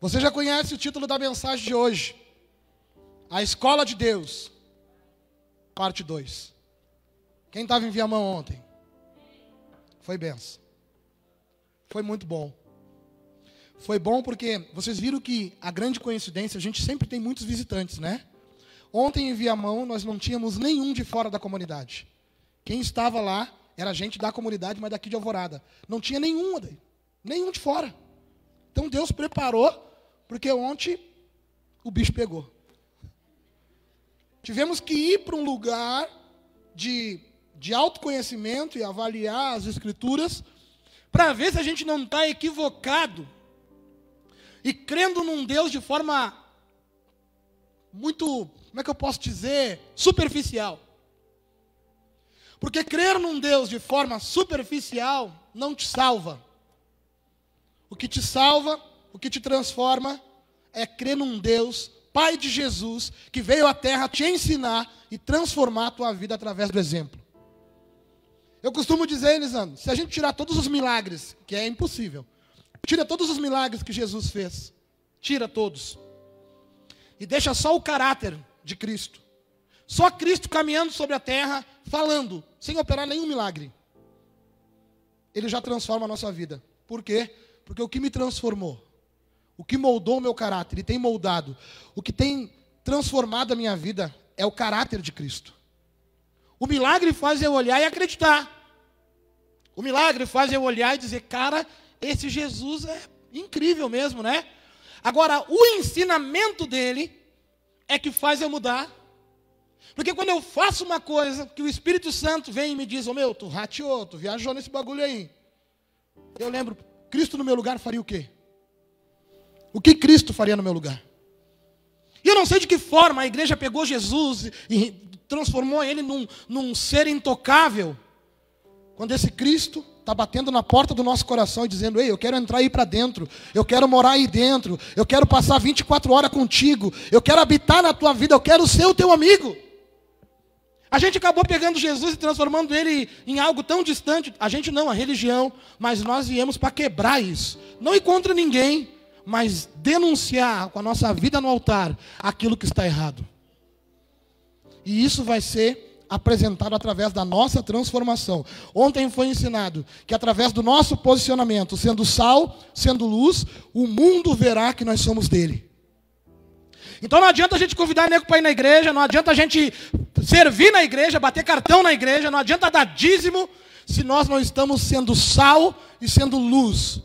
Você já conhece o título da mensagem de hoje? A Escola de Deus, parte 2. Quem estava em Viamão ontem? Foi benção. Foi muito bom. Foi bom porque vocês viram que a grande coincidência, a gente sempre tem muitos visitantes, né? Ontem em Viamão nós não tínhamos nenhum de fora da comunidade. Quem estava lá era gente da comunidade, mas daqui de Alvorada. Não tinha nenhum, nenhum de fora. Então Deus preparou, porque ontem o bicho pegou. Tivemos que ir para um lugar de, de autoconhecimento e avaliar as escrituras, para ver se a gente não está equivocado e crendo num Deus de forma muito, como é que eu posso dizer, superficial. Porque crer num Deus de forma superficial não te salva. O que te salva, o que te transforma, é crer num Deus, Pai de Jesus, que veio à terra te ensinar e transformar a tua vida através do exemplo. Eu costumo dizer, Elisandro, se a gente tirar todos os milagres, que é impossível, tira todos os milagres que Jesus fez, tira todos, e deixa só o caráter de Cristo. Só Cristo caminhando sobre a terra, falando, sem operar nenhum milagre. Ele já transforma a nossa vida. Por quê? Porque o que me transformou, o que moldou o meu caráter, e tem moldado, o que tem transformado a minha vida é o caráter de Cristo. O milagre faz eu olhar e acreditar. O milagre faz eu olhar e dizer, cara, esse Jesus é incrível mesmo, né? Agora, o ensinamento dele é que faz eu mudar. Porque quando eu faço uma coisa que o Espírito Santo vem e me diz, ô oh, meu, tu rateou, tu viajou nesse bagulho aí. Eu lembro, Cristo no meu lugar faria o quê? O que Cristo faria no meu lugar? E eu não sei de que forma a igreja pegou Jesus e transformou ele num, num ser intocável. Quando esse Cristo está batendo na porta do nosso coração e dizendo: Ei, eu quero entrar aí para dentro, eu quero morar aí dentro, eu quero passar 24 horas contigo, eu quero habitar na tua vida, eu quero ser o teu amigo. A gente acabou pegando Jesus e transformando ele em algo tão distante. A gente não, a religião, mas nós viemos para quebrar isso. Não ir contra ninguém, mas denunciar com a nossa vida no altar aquilo que está errado. E isso vai ser apresentado através da nossa transformação. Ontem foi ensinado que através do nosso posicionamento, sendo sal, sendo luz, o mundo verá que nós somos dele. Então não adianta a gente convidar nego para ir na igreja, não adianta a gente servir na igreja, bater cartão na igreja, não adianta dar dízimo, se nós não estamos sendo sal e sendo luz.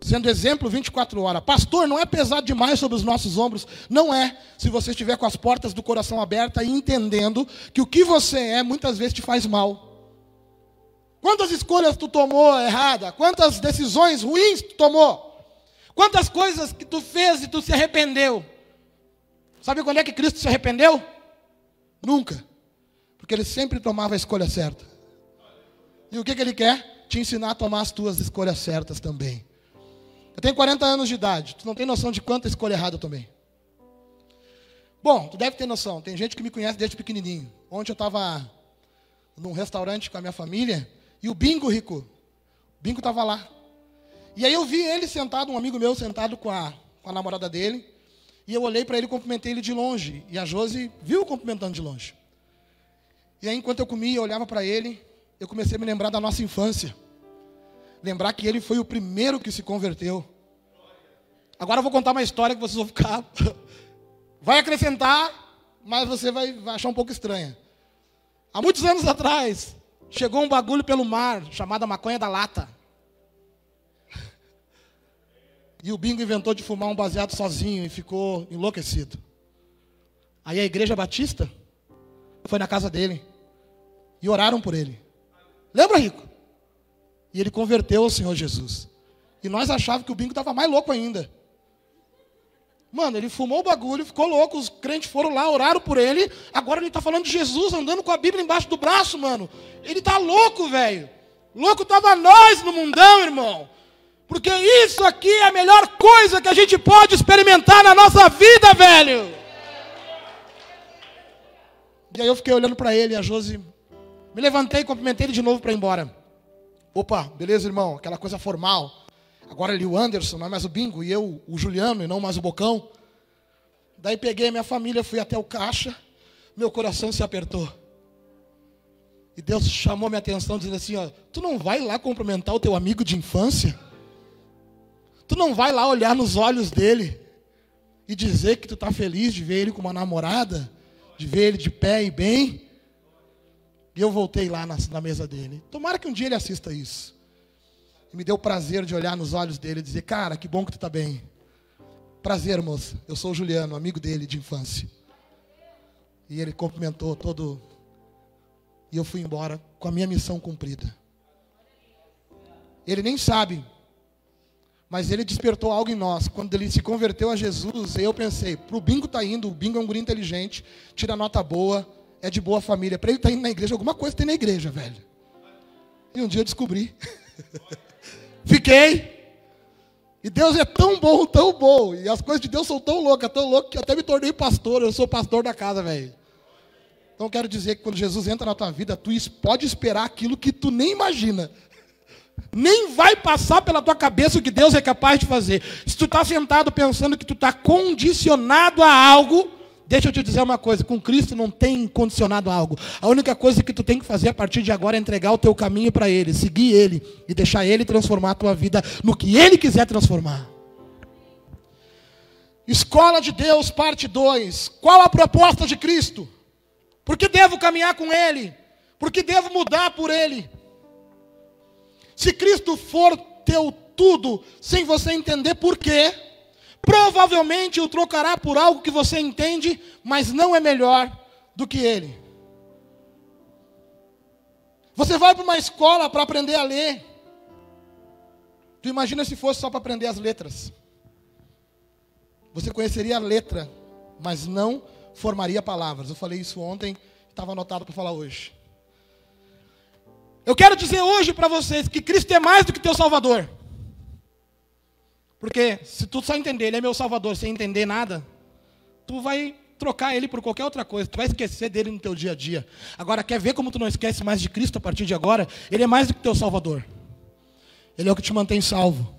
Sendo exemplo 24 horas. Pastor, não é pesado demais sobre os nossos ombros? Não é, se você estiver com as portas do coração abertas e entendendo que o que você é muitas vezes te faz mal. Quantas escolhas tu tomou errada? Quantas decisões ruins tu tomou? Quantas coisas que tu fez e tu se arrependeu? Sabe quando é que Cristo se arrependeu? Nunca. Porque ele sempre tomava a escolha certa. E o que, que ele quer? Te ensinar a tomar as tuas escolhas certas também. Eu tenho 40 anos de idade. Tu não tem noção de quanta escolha errada eu tomei. Bom, tu deve ter noção. Tem gente que me conhece desde pequenininho. Ontem eu estava num restaurante com a minha família e o Bingo Rico, o Bingo estava lá. E aí eu vi ele sentado, um amigo meu sentado com a, com a namorada dele. E eu olhei para ele e cumprimentei ele de longe. E a Josi viu cumprimentando de longe. E aí, enquanto eu comia e olhava para ele, eu comecei a me lembrar da nossa infância. Lembrar que ele foi o primeiro que se converteu. Agora eu vou contar uma história que vocês vão ficar. Vai acrescentar, mas você vai, vai achar um pouco estranha. Há muitos anos atrás, chegou um bagulho pelo mar chamado maconha da lata. E o Bingo inventou de fumar um baseado sozinho e ficou enlouquecido. Aí a igreja batista foi na casa dele e oraram por ele. Lembra, Rico? E ele converteu ao Senhor Jesus. E nós achávamos que o Bingo estava mais louco ainda. Mano, ele fumou o bagulho, ficou louco, os crentes foram lá, oraram por ele. Agora ele está falando de Jesus, andando com a Bíblia embaixo do braço, mano. Ele está louco, velho. Louco estava nós no mundão, irmão. Porque isso aqui é a melhor coisa que a gente pode experimentar na nossa vida, velho. E aí eu fiquei olhando para ele a Josi. Me levantei cumprimentei ele de novo para ir embora. Opa, beleza, irmão? Aquela coisa formal. Agora ali o Anderson, não é mais o Bingo, e eu, o Juliano, e não mais o Bocão. Daí peguei a minha família, fui até o caixa, meu coração se apertou. E Deus chamou minha atenção dizendo assim, ó, tu não vai lá cumprimentar o teu amigo de infância? Tu não vai lá olhar nos olhos dele e dizer que tu está feliz de ver ele com uma namorada, de ver ele de pé e bem? E eu voltei lá na, na mesa dele. Tomara que um dia ele assista isso. E me deu o prazer de olhar nos olhos dele e dizer, cara, que bom que tu está bem. Prazer, moça. Eu sou o Juliano, amigo dele de infância. E ele cumprimentou todo. E eu fui embora com a minha missão cumprida. Ele nem sabe, mas ele despertou algo em nós. Quando ele se converteu a Jesus, eu pensei: para o bingo está indo, o bingo é um guri inteligente, tira nota boa, é de boa família. Para ele estar tá indo na igreja, alguma coisa tem na igreja, velho. E um dia eu descobri. Fiquei. E Deus é tão bom, tão bom. E as coisas de Deus são tão loucas, tão loucas, que até me tornei pastor. Eu sou pastor da casa, velho. Então quero dizer que quando Jesus entra na tua vida, tu pode esperar aquilo que tu nem imagina. Nem vai passar pela tua cabeça o que Deus é capaz de fazer. Se tu está sentado pensando que tu está condicionado a algo, Deixa eu te dizer uma coisa, com Cristo não tem condicionado algo. A única coisa que tu tem que fazer a partir de agora é entregar o teu caminho para Ele, seguir Ele e deixar Ele transformar a tua vida no que Ele quiser transformar. Escola de Deus, parte 2. Qual a proposta de Cristo? Por que devo caminhar com Ele? Por que devo mudar por Ele? Se Cristo for teu tudo, sem você entender por quê, provavelmente o trocará por algo que você entende, mas não é melhor do que ele. Você vai para uma escola para aprender a ler. Tu imagina se fosse só para aprender as letras. Você conheceria a letra, mas não formaria palavras. Eu falei isso ontem, estava anotado para falar hoje. Eu quero dizer hoje para vocês que Cristo é mais do que teu Salvador. Porque se tu só entender, ele é meu salvador, sem entender nada, tu vai trocar ele por qualquer outra coisa, tu vai esquecer dele no teu dia a dia. Agora, quer ver como tu não esquece mais de Cristo a partir de agora? Ele é mais do que teu salvador. Ele é o que te mantém salvo.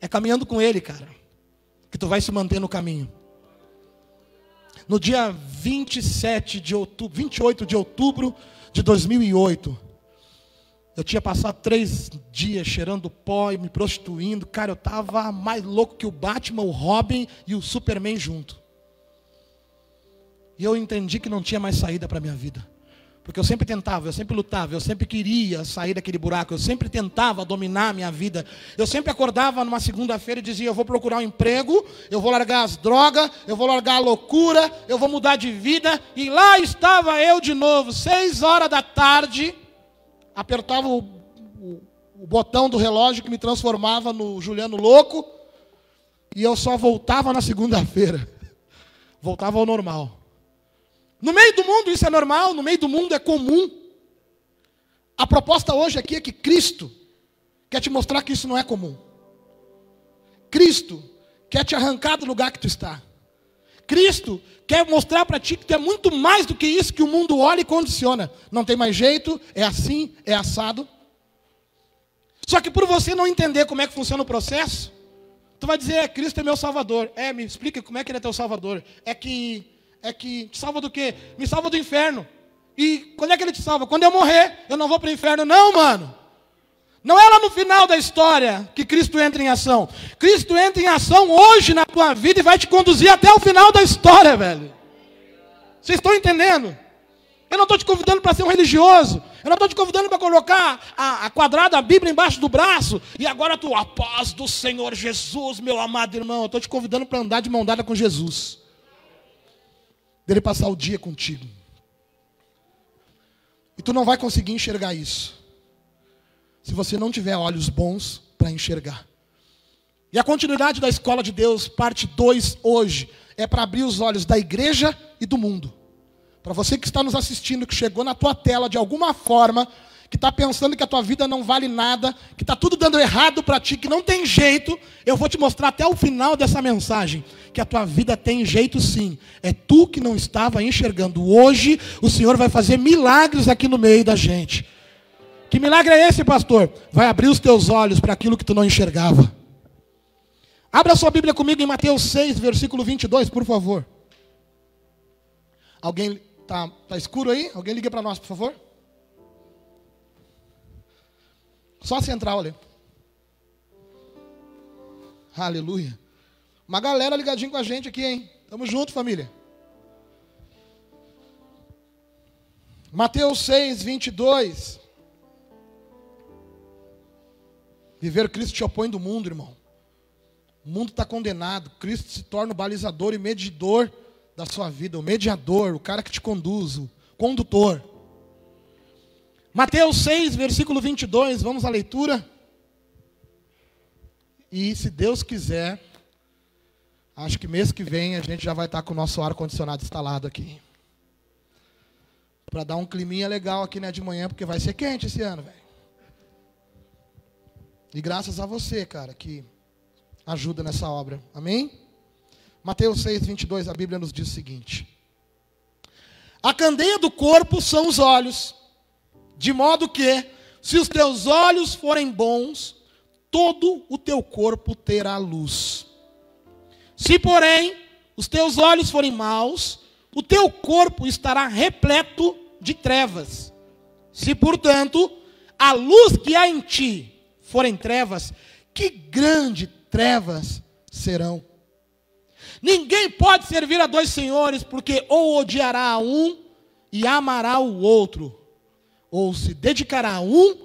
É caminhando com ele, cara, que tu vai se manter no caminho. No dia 27 de outubro, 28 de outubro de 2008, eu tinha passado três dias cheirando pó e me prostituindo. Cara, eu estava mais louco que o Batman, o Robin e o Superman junto. E eu entendi que não tinha mais saída para a minha vida. Porque eu sempre tentava, eu sempre lutava, eu sempre queria sair daquele buraco, eu sempre tentava dominar a minha vida. Eu sempre acordava numa segunda-feira e dizia: Eu vou procurar um emprego, eu vou largar as drogas, eu vou largar a loucura, eu vou mudar de vida. E lá estava eu de novo, seis horas da tarde apertava o, o, o botão do relógio que me transformava no Juliano louco, e eu só voltava na segunda-feira. Voltava ao normal. No meio do mundo isso é normal, no meio do mundo é comum. A proposta hoje aqui é que Cristo quer te mostrar que isso não é comum. Cristo quer te arrancar do lugar que tu está. Cristo quer mostrar para ti que tu é muito mais do que isso que o mundo olha e condiciona. Não tem mais jeito, é assim, é assado. Só que por você não entender como é que funciona o processo, tu vai dizer, é, Cristo é meu salvador. É, me explica como é que ele é teu salvador. É que é que te salva do quê? Me salva do inferno. E quando é que ele te salva? Quando eu morrer, eu não vou para o inferno. Não, mano. Não é lá no final da história que Cristo entra em ação. Cristo entra em ação hoje na tua vida e vai te conduzir até o final da história, velho. Vocês estão entendendo? Eu não estou te convidando para ser um religioso. Eu não estou te convidando para colocar a, a, quadrada, a Bíblia embaixo do braço. E agora tu, a paz do Senhor Jesus, meu amado irmão. Eu estou te convidando para andar de mão dada com Jesus. Dele passar o dia contigo. E tu não vai conseguir enxergar isso se você não tiver olhos bons para enxergar. E a continuidade da escola de Deus, parte 2 hoje, é para abrir os olhos da igreja e do mundo. Para você que está nos assistindo, que chegou na tua tela de alguma forma, que está pensando que a tua vida não vale nada, que está tudo dando errado para ti, que não tem jeito, eu vou te mostrar até o final dessa mensagem que a tua vida tem jeito sim. É tu que não estava enxergando. Hoje o Senhor vai fazer milagres aqui no meio da gente. Que milagre é esse, pastor? Vai abrir os teus olhos para aquilo que tu não enxergava. Abra sua Bíblia comigo em Mateus 6, versículo 22, por favor. Alguém tá, tá escuro aí? Alguém liga para nós, por favor? Só a central ali. Aleluia. Uma galera ligadinha com a gente aqui, hein? Tamo junto, família. Mateus 6, 22. Viver Cristo te opõe do mundo, irmão. O mundo está condenado. Cristo se torna o balizador e medidor da sua vida, o mediador, o cara que te conduz, o condutor. Mateus 6, versículo 22, vamos à leitura. E se Deus quiser, acho que mês que vem a gente já vai estar com o nosso ar-condicionado instalado aqui. Para dar um climinha legal aqui né, de manhã, porque vai ser quente esse ano, velho. E graças a você, cara, que ajuda nessa obra. Amém? Mateus 6, 22, a Bíblia nos diz o seguinte: A candeia do corpo são os olhos. De modo que, se os teus olhos forem bons, todo o teu corpo terá luz. Se, porém, os teus olhos forem maus, o teu corpo estará repleto de trevas. Se, portanto, a luz que há em ti forem trevas, que grande trevas serão. Ninguém pode servir a dois senhores, porque ou odiará a um e amará o outro, ou se dedicará a um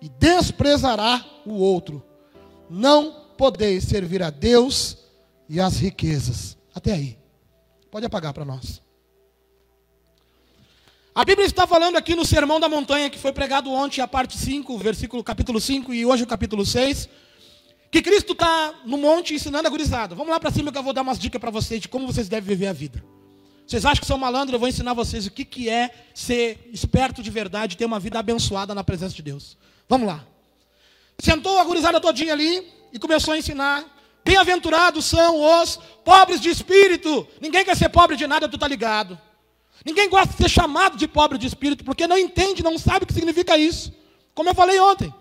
e desprezará o outro. Não podeis servir a Deus e às riquezas. Até aí. Pode apagar para nós. A Bíblia está falando aqui no Sermão da Montanha, que foi pregado ontem, a parte 5, versículo capítulo 5, e hoje o capítulo 6, que Cristo está no monte ensinando a gurizada. Vamos lá para cima que eu vou dar umas dicas para vocês de como vocês devem viver a vida. Vocês acham que são malandros? Eu vou ensinar vocês o que, que é ser esperto de verdade, ter uma vida abençoada na presença de Deus. Vamos lá. Sentou a gurizada todinha ali e começou a ensinar. Bem-aventurados são os pobres de espírito. Ninguém quer ser pobre de nada, tu tá ligado. Ninguém gosta de ser chamado de pobre de espírito, porque não entende, não sabe o que significa isso. Como eu falei ontem.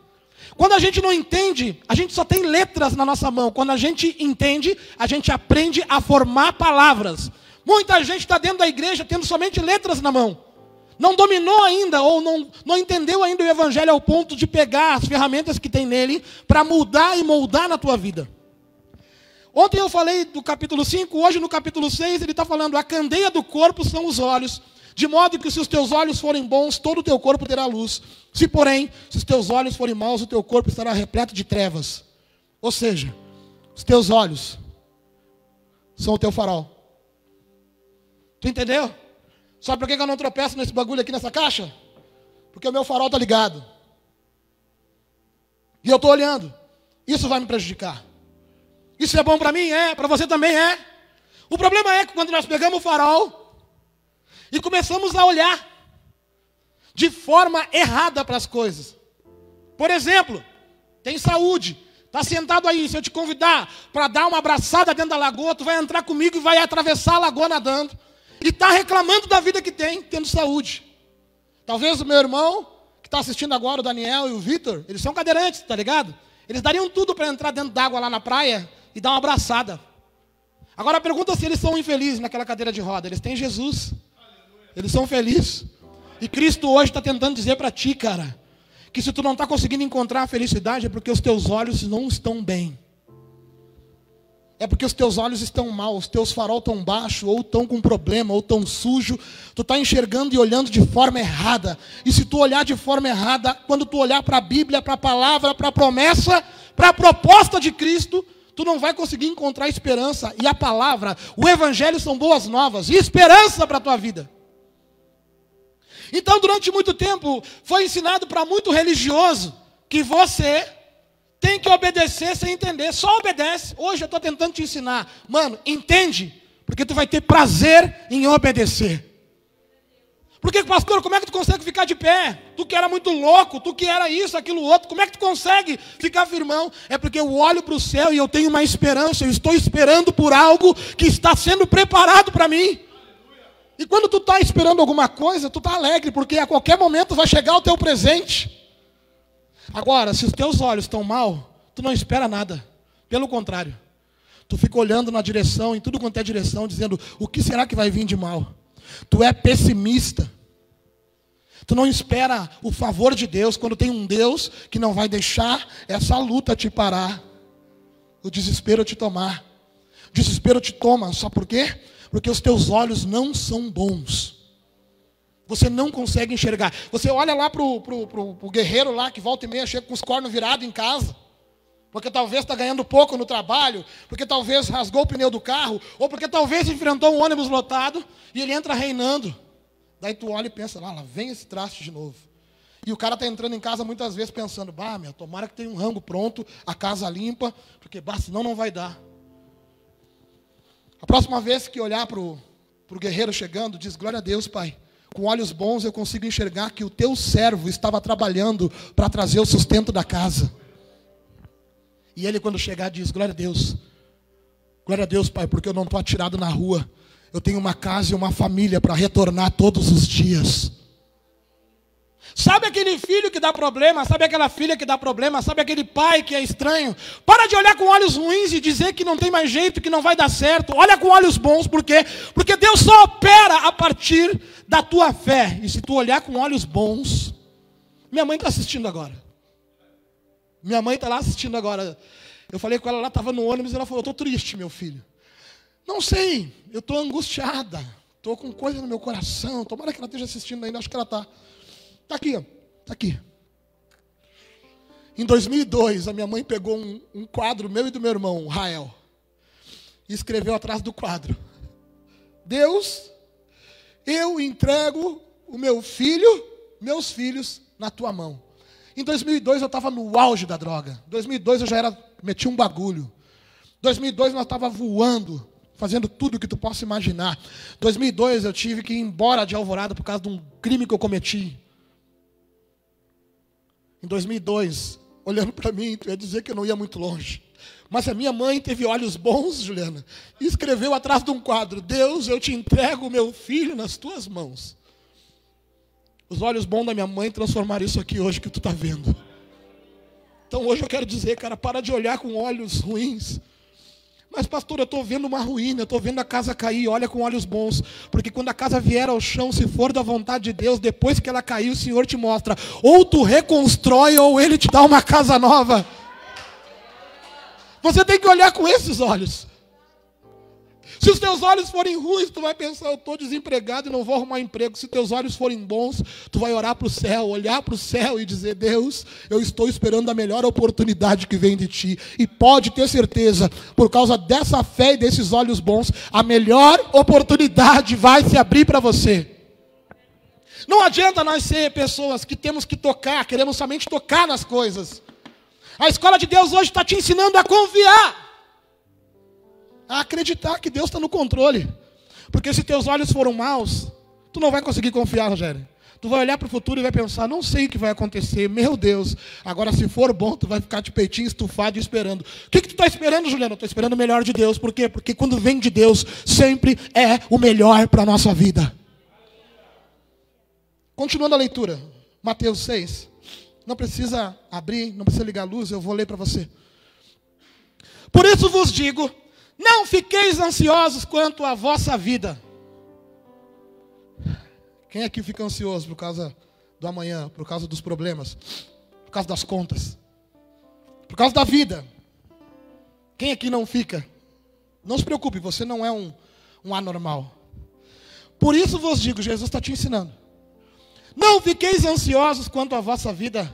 Quando a gente não entende, a gente só tem letras na nossa mão. Quando a gente entende, a gente aprende a formar palavras. Muita gente está dentro da igreja tendo somente letras na mão. Não dominou ainda, ou não, não entendeu ainda o Evangelho ao ponto de pegar as ferramentas que tem nele para mudar e moldar na tua vida. Ontem eu falei do capítulo 5, hoje no capítulo 6 ele está falando: a candeia do corpo são os olhos, de modo que se os teus olhos forem bons, todo o teu corpo terá luz. Se, porém, se os teus olhos forem maus, o teu corpo estará repleto de trevas. Ou seja, os teus olhos são o teu farol. Tu entendeu? Sabe por que eu não tropeço nesse bagulho aqui nessa caixa? Porque o meu farol está ligado. E eu estou olhando. Isso vai me prejudicar. Isso é bom para mim? É. Para você também é. O problema é que quando nós pegamos o farol e começamos a olhar de forma errada para as coisas. Por exemplo, tem saúde. Está sentado aí, se eu te convidar para dar uma abraçada dentro da lagoa, tu vai entrar comigo e vai atravessar a lagoa nadando. E está reclamando da vida que tem, tendo saúde. Talvez o meu irmão, que está assistindo agora, o Daniel e o Vitor, eles são cadeirantes, tá ligado? Eles dariam tudo para entrar dentro d'água lá na praia e dar uma abraçada. Agora pergunta se eles são infelizes naquela cadeira de roda. Eles têm Jesus. Eles são felizes. E Cristo hoje está tentando dizer para ti, cara, que se tu não está conseguindo encontrar a felicidade é porque os teus olhos não estão bem. É porque os teus olhos estão mal, os teus farol estão baixo, ou estão com problema, ou estão sujo. Tu está enxergando e olhando de forma errada. E se tu olhar de forma errada, quando tu olhar para a Bíblia, para a palavra, para a promessa, para a proposta de Cristo, tu não vai conseguir encontrar esperança. E a palavra, o Evangelho são boas novas e esperança para a tua vida. Então, durante muito tempo, foi ensinado para muito religioso que você tem que obedecer sem entender. Só obedece. Hoje eu estou tentando te ensinar. Mano, entende? Porque tu vai ter prazer em obedecer. Porque, pastor, como é que tu consegue ficar de pé? Tu que era muito louco, tu que era isso, aquilo outro, como é que tu consegue ficar firmão? É porque eu olho para o céu e eu tenho uma esperança, eu estou esperando por algo que está sendo preparado para mim. E quando tu está esperando alguma coisa, tu está alegre, porque a qualquer momento vai chegar o teu presente. Agora, se os teus olhos estão mal, tu não espera nada. Pelo contrário. Tu fica olhando na direção, em tudo quanto é direção, dizendo: o que será que vai vir de mal? Tu é pessimista. Tu não espera o favor de Deus quando tem um Deus que não vai deixar essa luta te parar, o desespero te tomar. O desespero te toma, só por quê? Porque os teus olhos não são bons. Você não consegue enxergar. Você olha lá para o guerreiro lá que volta e meia chega com os cornos virados em casa. Porque talvez está ganhando pouco no trabalho, porque talvez rasgou o pneu do carro, ou porque talvez enfrentou um ônibus lotado e ele entra reinando. Daí tu olha e pensa, lá, lá vem esse traste de novo. E o cara está entrando em casa muitas vezes pensando, bah, meu, tomara que tenha um rango pronto, a casa limpa, porque bah, senão não vai dar. A próxima vez que olhar para o guerreiro chegando, diz, glória a Deus, Pai. Com olhos bons eu consigo enxergar que o teu servo estava trabalhando para trazer o sustento da casa. E ele, quando chegar, diz: Glória a Deus. Glória a Deus, Pai, porque eu não estou atirado na rua. Eu tenho uma casa e uma família para retornar todos os dias. Sabe aquele filho que dá problema? Sabe aquela filha que dá problema? Sabe aquele pai que é estranho? Para de olhar com olhos ruins e dizer que não tem mais jeito, que não vai dar certo. Olha com olhos bons, por quê? Porque Deus só opera a partir da tua fé. E se tu olhar com olhos bons, minha mãe está assistindo agora. Minha mãe está lá assistindo agora. Eu falei com ela, ela estava no ônibus e ela falou: Estou triste, meu filho. Não sei, eu estou angustiada. Estou com coisa no meu coração. Tomara que ela esteja assistindo ainda, acho que ela está. Está aqui, está aqui. Em 2002, a minha mãe pegou um, um quadro meu e do meu irmão, Rael, e escreveu atrás do quadro: Deus, eu entrego o meu filho, meus filhos, na tua mão. Em 2002 eu estava no auge da droga. Em 2002 eu já era, meti um bagulho. Em 2002 nós estava voando, fazendo tudo que tu possa imaginar. Em 2002 eu tive que ir embora de Alvorada por causa de um crime que eu cometi. Em 2002, olhando para mim, tu ia dizer que eu não ia muito longe. Mas a minha mãe teve olhos bons, Juliana, e escreveu atrás de um quadro: Deus, eu te entrego o meu filho nas tuas mãos. Os olhos bons da minha mãe transformaram isso aqui hoje que tu está vendo. Então hoje eu quero dizer, cara, para de olhar com olhos ruins. Mas, pastor, eu estou vendo uma ruína, eu estou vendo a casa cair, olha com olhos bons. Porque quando a casa vier ao chão, se for da vontade de Deus, depois que ela cair, o Senhor te mostra. Ou tu reconstrói, ou Ele te dá uma casa nova. Você tem que olhar com esses olhos. Se os teus olhos forem ruins, tu vai pensar, eu estou desempregado e não vou arrumar emprego. Se teus olhos forem bons, tu vai orar para o céu, olhar para o céu e dizer, Deus, eu estou esperando a melhor oportunidade que vem de ti. E pode ter certeza, por causa dessa fé e desses olhos bons, a melhor oportunidade vai se abrir para você. Não adianta nós ser pessoas que temos que tocar, queremos somente tocar nas coisas. A escola de Deus hoje está te ensinando a confiar a acreditar que Deus está no controle. Porque se teus olhos foram maus, tu não vai conseguir confiar, Rogério. Tu vai olhar para o futuro e vai pensar, não sei o que vai acontecer, meu Deus. Agora, se for bom, tu vai ficar de peitinho estufado e esperando. O que, que tu está esperando, Juliano? Estou esperando o melhor de Deus. Por quê? Porque quando vem de Deus, sempre é o melhor para a nossa vida. Continuando a leitura, Mateus 6. Não precisa abrir, não precisa ligar a luz, eu vou ler para você. Por isso vos digo não fiqueis ansiosos quanto à vossa vida. Quem aqui fica ansioso por causa do amanhã, por causa dos problemas, por causa das contas, por causa da vida? Quem aqui não fica? Não se preocupe, você não é um, um anormal. Por isso vos digo, Jesus está te ensinando. Não fiqueis ansiosos quanto à vossa vida,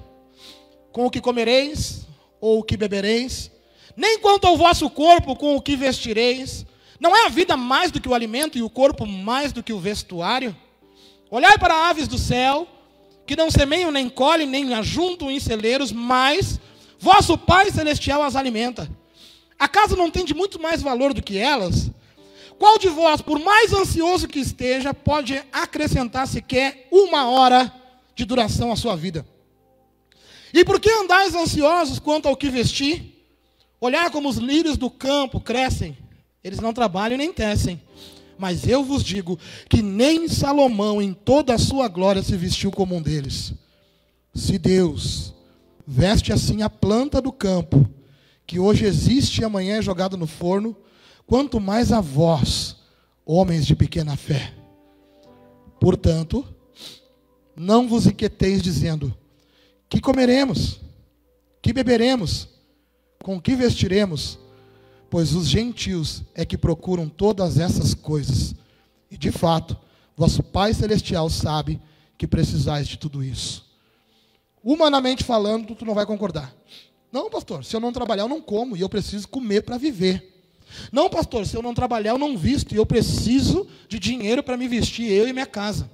com o que comereis ou o que bebereis, nem quanto ao vosso corpo com o que vestireis. Não é a vida mais do que o alimento e o corpo mais do que o vestuário? Olhai para aves do céu, que não semeiam, nem colhem, nem ajuntam em celeiros, mas vosso Pai Celestial as alimenta. Acaso não tem de muito mais valor do que elas? Qual de vós, por mais ansioso que esteja, pode acrescentar sequer uma hora de duração à sua vida? E por que andais ansiosos quanto ao que vestir? Olhar como os lírios do campo crescem, eles não trabalham nem tecem. Mas eu vos digo que nem Salomão, em toda a sua glória, se vestiu como um deles. Se Deus, veste assim a planta do campo, que hoje existe e amanhã é jogado no forno, quanto mais a vós, homens de pequena fé. Portanto, não vos inquieteis dizendo: que comeremos, que beberemos, com que vestiremos, pois os gentios é que procuram todas essas coisas. E de fato, vosso Pai celestial sabe que precisais de tudo isso. Humanamente falando, tu não vai concordar. Não, pastor, se eu não trabalhar, eu não como e eu preciso comer para viver. Não, pastor, se eu não trabalhar, eu não visto e eu preciso de dinheiro para me vestir, eu e minha casa.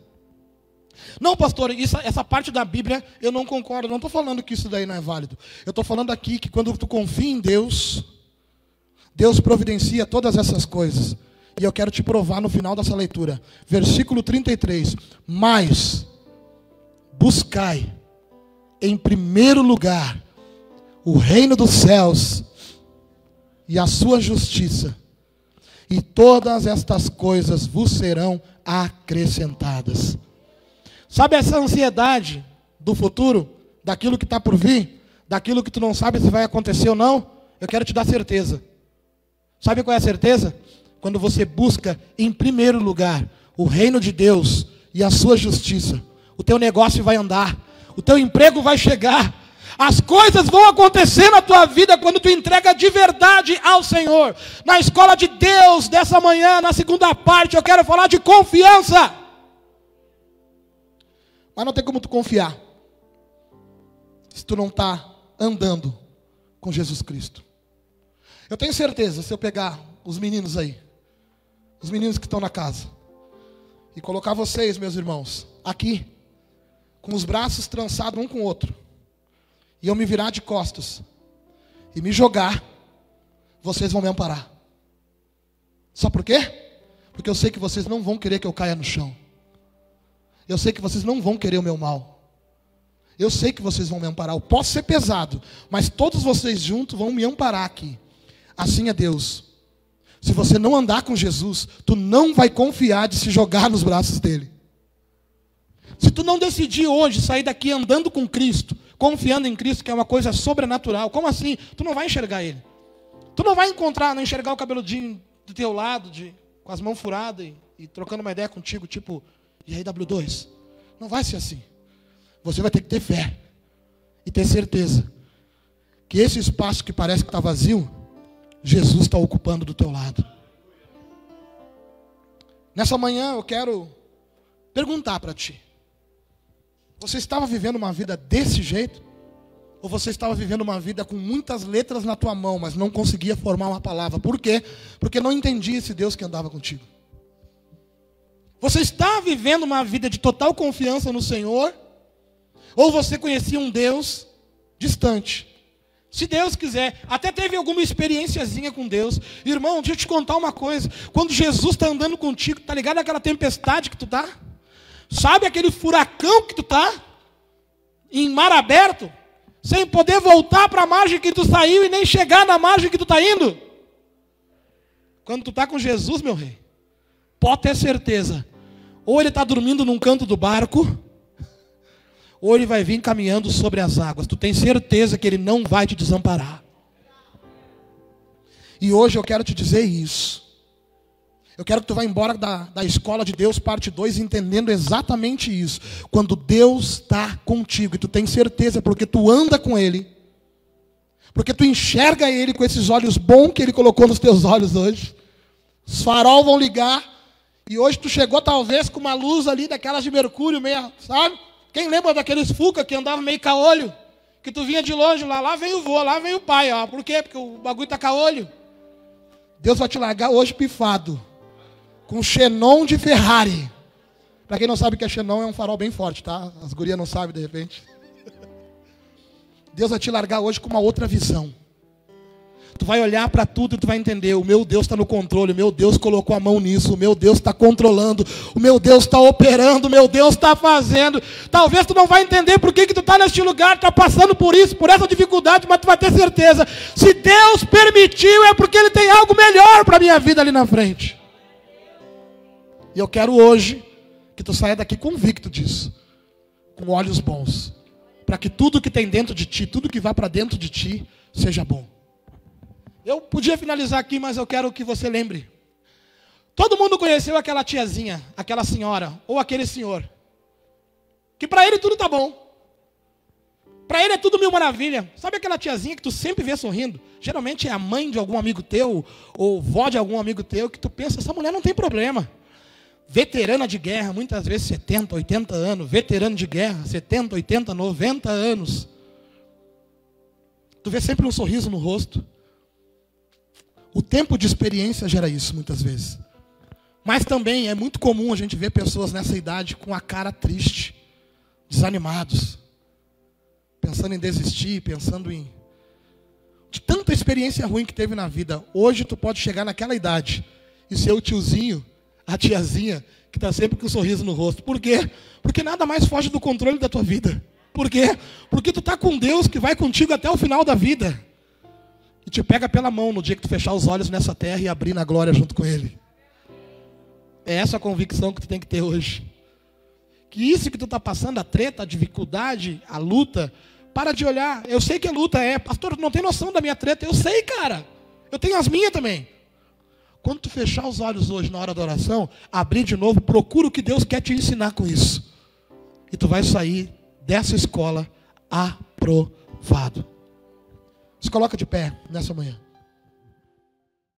Não, pastor, isso, essa parte da Bíblia eu não concordo. Não estou falando que isso daí não é válido. Eu estou falando aqui que quando tu confia em Deus, Deus providencia todas essas coisas. E eu quero te provar no final dessa leitura. Versículo 33. Mas buscai em primeiro lugar o reino dos céus e a sua justiça, e todas estas coisas vos serão acrescentadas. Sabe essa ansiedade do futuro, daquilo que está por vir, daquilo que tu não sabe se vai acontecer ou não? Eu quero te dar certeza. Sabe qual é a certeza? Quando você busca em primeiro lugar o reino de Deus e a sua justiça, o teu negócio vai andar, o teu emprego vai chegar, as coisas vão acontecer na tua vida quando tu entrega de verdade ao Senhor. Na escola de Deus dessa manhã, na segunda parte, eu quero falar de confiança. Mas não tem como tu confiar se tu não está andando com Jesus Cristo. Eu tenho certeza, se eu pegar os meninos aí, os meninos que estão na casa, e colocar vocês, meus irmãos, aqui, com os braços trançados um com o outro, e eu me virar de costas e me jogar, vocês vão me amparar. Sabe por quê? Porque eu sei que vocês não vão querer que eu caia no chão. Eu sei que vocês não vão querer o meu mal. Eu sei que vocês vão me amparar. Eu posso ser pesado, mas todos vocês juntos vão me amparar aqui. Assim é Deus. Se você não andar com Jesus, tu não vai confiar de se jogar nos braços dele. Se tu não decidir hoje sair daqui andando com Cristo, confiando em Cristo, que é uma coisa sobrenatural, como assim? Tu não vai enxergar ele. Tu não vai encontrar, não enxergar o cabeludinho do teu lado, de, com as mãos furadas e, e trocando uma ideia contigo, tipo, e aí, W2? Não vai ser assim. Você vai ter que ter fé e ter certeza que esse espaço que parece que está vazio, Jesus está ocupando do teu lado. Nessa manhã eu quero perguntar para ti: você estava vivendo uma vida desse jeito? Ou você estava vivendo uma vida com muitas letras na tua mão, mas não conseguia formar uma palavra? Por quê? Porque não entendia esse Deus que andava contigo. Você está vivendo uma vida de total confiança no Senhor? Ou você conhecia um Deus distante? Se Deus quiser, até teve alguma experiênciazinha com Deus. Irmão, deixa eu te contar uma coisa. Quando Jesus está andando contigo, tá ligado aquela tempestade que tu tá? Sabe aquele furacão que tu tá? Em mar aberto? Sem poder voltar para a margem que tu saiu e nem chegar na margem que tu está indo? Quando tu está com Jesus, meu rei, pode ter certeza ou ele está dormindo num canto do barco, ou ele vai vir caminhando sobre as águas. Tu tem certeza que ele não vai te desamparar. E hoje eu quero te dizer isso. Eu quero que tu vá embora da, da escola de Deus, parte 2, entendendo exatamente isso. Quando Deus está contigo, e tu tem certeza, porque tu anda com Ele, porque tu enxerga Ele com esses olhos bons que Ele colocou nos teus olhos hoje. Os farol vão ligar, e hoje tu chegou talvez com uma luz ali daquelas de mercúrio meio, sabe? Quem lembra daqueles Fuca que andava meio caolho? Que tu vinha de longe lá, lá vem o vô, lá vem o pai, ó. Por quê? Porque o bagulho tá caolho. Deus vai te largar hoje pifado. Com xenon de Ferrari. Para quem não sabe que é xenon, é um farol bem forte, tá? As gurias não sabem de repente. Deus vai te largar hoje com uma outra visão. Tu vai olhar para tudo e tu vai entender: o meu Deus está no controle, o meu Deus colocou a mão nisso, o meu Deus está controlando, o meu Deus está operando, o meu Deus está fazendo. Talvez tu não vai entender por que, que tu está neste lugar, está passando por isso, por essa dificuldade, mas tu vai ter certeza: se Deus permitiu, é porque Ele tem algo melhor para a minha vida ali na frente. E eu quero hoje que tu saia daqui convicto disso, com olhos bons para que tudo que tem dentro de ti, tudo que vá para dentro de ti, seja bom. Eu podia finalizar aqui, mas eu quero que você lembre. Todo mundo conheceu aquela tiazinha, aquela senhora, ou aquele senhor, que para ele tudo tá bom. Para ele é tudo mil maravilha. Sabe aquela tiazinha que tu sempre vê sorrindo? Geralmente é a mãe de algum amigo teu, ou vó de algum amigo teu, que tu pensa, essa mulher não tem problema. Veterana de guerra, muitas vezes 70, 80 anos. Veterano de guerra, 70, 80, 90 anos. Tu vê sempre um sorriso no rosto. O tempo de experiência gera isso muitas vezes. Mas também é muito comum a gente ver pessoas nessa idade com a cara triste, desanimados, pensando em desistir, pensando em de tanta experiência ruim que teve na vida. Hoje tu pode chegar naquela idade e ser o tiozinho, a tiazinha que está sempre com um sorriso no rosto. Por quê? Porque nada mais foge do controle da tua vida. Por quê? Porque tu está com Deus que vai contigo até o final da vida. Te pega pela mão no dia que tu fechar os olhos nessa terra e abrir na glória junto com Ele. É essa a convicção que tu tem que ter hoje. Que isso que tu está passando, a treta, a dificuldade, a luta, para de olhar. Eu sei que a luta é, pastor, não tem noção da minha treta. Eu sei, cara. Eu tenho as minhas também. Quando tu fechar os olhos hoje na hora da oração, abrir de novo, procura o que Deus quer te ensinar com isso. E tu vai sair dessa escola aprovado. Se coloca de pé nessa manhã.